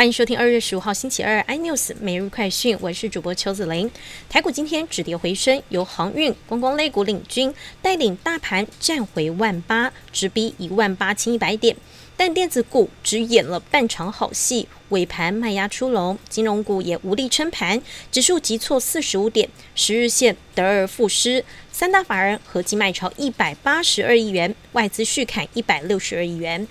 欢迎收听二月十五号星期二 iNews 每日快讯，我是主播邱子玲。台股今天止跌回升，由航运、观光类股领军，带领大盘站回万八，直逼一万八千一百点。但电子股只演了半场好戏，尾盘卖压出笼，金融股也无力撑盘，指数急挫四十五点，十日线得而复失。三大法人合计卖超一百八十二亿元，外资续砍一百六十二亿元。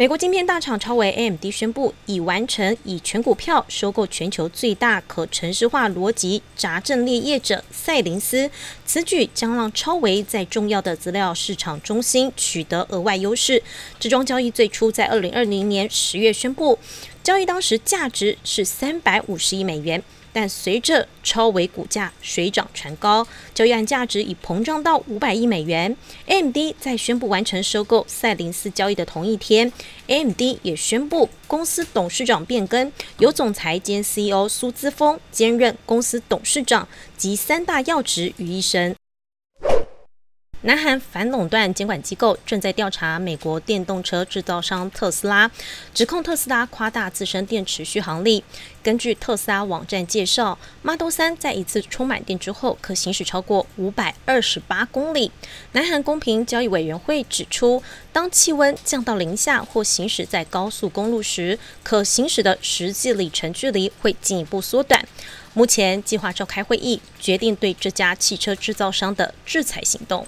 美国晶片大厂超微 AMD 宣布，已完成以全股票收购全球最大可程式化逻辑杂阵列业者赛灵思。此举将让超微在重要的资料市场中心取得额外优势。这桩交易最初在二零二零年十月宣布，交易当时价值是三百五十亿美元。但随着超微股价水涨船高，交易案价值已膨胀到五百亿美元。AMD 在宣布完成收购赛灵思交易的同一天，AMD 也宣布公司董事长变更，由总裁兼 CEO 苏姿峰兼任公司董事长及三大要职于一身。南韩反垄断监管机构正在调查美国电动车制造商特斯拉，指控特斯拉夸大自身电池续航力。根据特斯拉网站介绍，Model 3在一次充满电之后可行驶超过五百二十八公里。南韩公平交易委员会指出，当气温降到零下或行驶在高速公路时，可行驶的实际里程距离会进一步缩短。目前计划召开会议，决定对这家汽车制造商的制裁行动。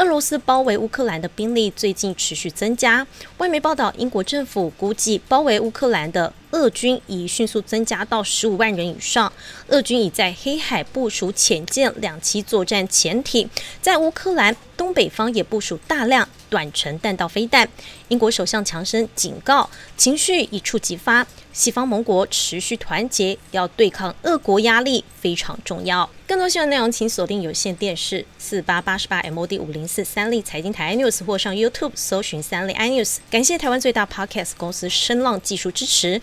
俄罗斯包围乌克兰的兵力最近持续增加。外媒报道，英国政府估计包围乌克兰的俄军已迅速增加到十五万人以上。俄军已在黑海部署潜舰两栖作战潜艇，在乌克兰东北方也部署大量短程弹道飞弹。英国首相强生警告，情绪一触即发。西方盟国持续团结，要对抗俄国压力非常重要。更多新闻内容，请锁定有线电视四八八十八 MOD 五零四三立财经台 iNews，或上 YouTube 搜寻三立 iNews。感谢台湾最大 Podcast 公司声浪技术支持。